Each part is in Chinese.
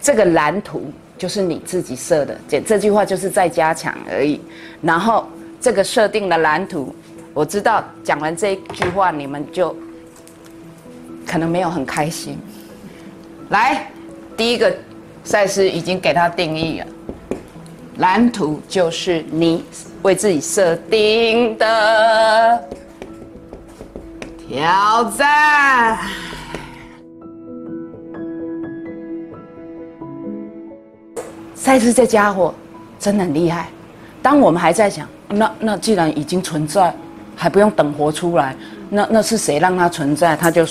这个蓝图就是你自己设的，这这句话就是在加强而已。然后这个设定的蓝图，我知道讲完这句话，你们就可能没有很开心。来，第一个赛事已经给他定义了，蓝图就是你为自己设定的挑战。但是这家伙真的很厉害。当我们还在想，那那既然已经存在，还不用等活出来，那那是谁让它存在？他就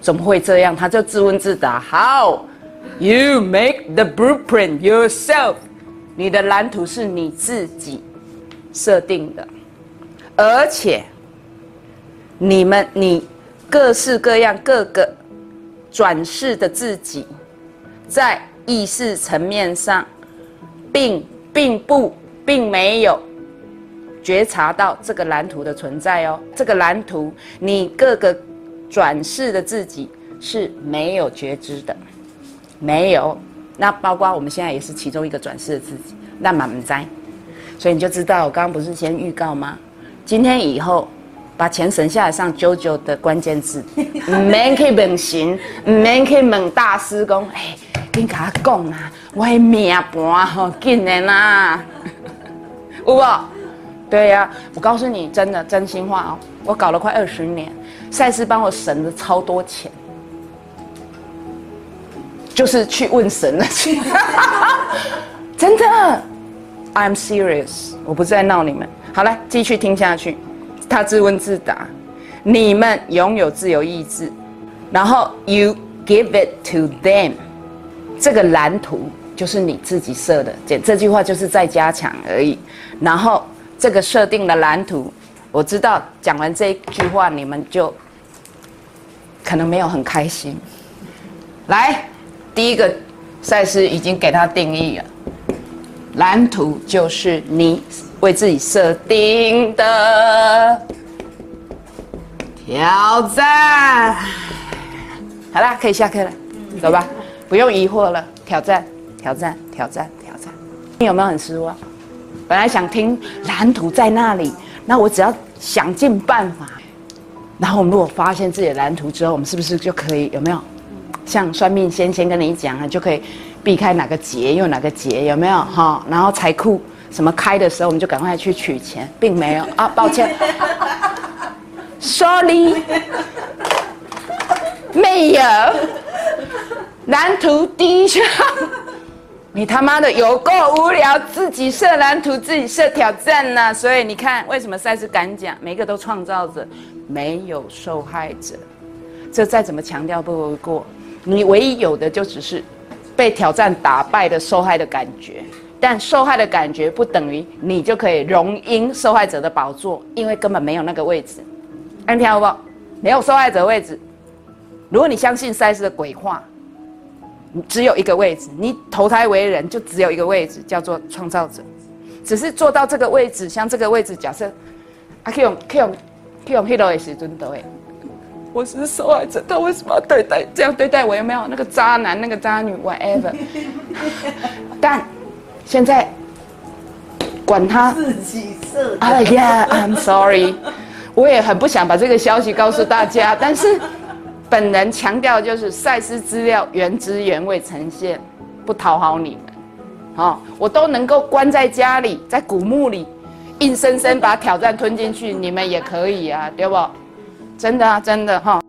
怎么会这样？他就自问自答：How you make the blueprint yourself？你的蓝图是你自己设定的，而且你们你各式各样各个转世的自己，在意识层面上。并并不并没有觉察到这个蓝图的存在哦。这个蓝图，你各个转世的自己是没有觉知的，没有。那包括我们现在也是其中一个转世的自己，那满在。所以你就知道，我刚刚不是先预告吗？今天以后把钱省下来上九九的关键字，唔免去问神，唔免去问大师公，哎。你甲我讲啊，我的命盘吼紧的啦，有无？对呀，我告诉你，真的真心话哦，我搞了快二十年，赛斯帮我省了超多钱，就是去问神了去，真的，I'm serious，我不是在闹你们。好了，继续听下去，他自问自答，你们拥有自由意志，然后 you give it to them。这个蓝图就是你自己设的，这这句话就是在加强而已。然后这个设定的蓝图，我知道讲完这一句话，你们就可能没有很开心。来，第一个赛事已经给他定义了，蓝图就是你为自己设定的挑战。好啦，可以下课了，走吧。不用疑惑了，挑战，挑战，挑战，挑战。你有没有很失望？本来想听蓝图在那里，那我只要想尽办法。然后我们如果发现自己的蓝图之后，我们是不是就可以有没有？像算命先先跟你讲啊，就可以避开哪个劫，用哪个劫，有没有？哈，然后财库什么开的时候，我们就赶快去取钱，并没有 啊，抱歉，sorry，没有。蓝图第一项，你他妈的有够无聊，自己设蓝图，自己设挑战呢。所以你看，为什么赛斯敢讲，每个都创造者，没有受害者。这再怎么强调不为过。你唯一有的就只是被挑战打败的受害的感觉，但受害的感觉不等于你就可以荣膺受害者的宝座，因为根本没有那个位置。安听好不？没有受害者位置。如果你相信赛斯的鬼话。只有一个位置，你投胎为人就只有一个位置，叫做创造者。只是做到这个位置，像这个位置，假设啊，可以用可以用可以用 hero 的时尊的哎，我是受害者，他为什么要对待这样对待我？有没有那个渣男、那个渣女，whatever？但现在管他自己设。哎呀，I'm sorry，我也很不想把这个消息告诉大家，但是。本人强调就是赛事资料原汁原味呈现，不讨好你们，好，我都能够关在家里，在古墓里，硬生生把挑战吞进去，你们也可以啊，对不？真的啊，真的哈。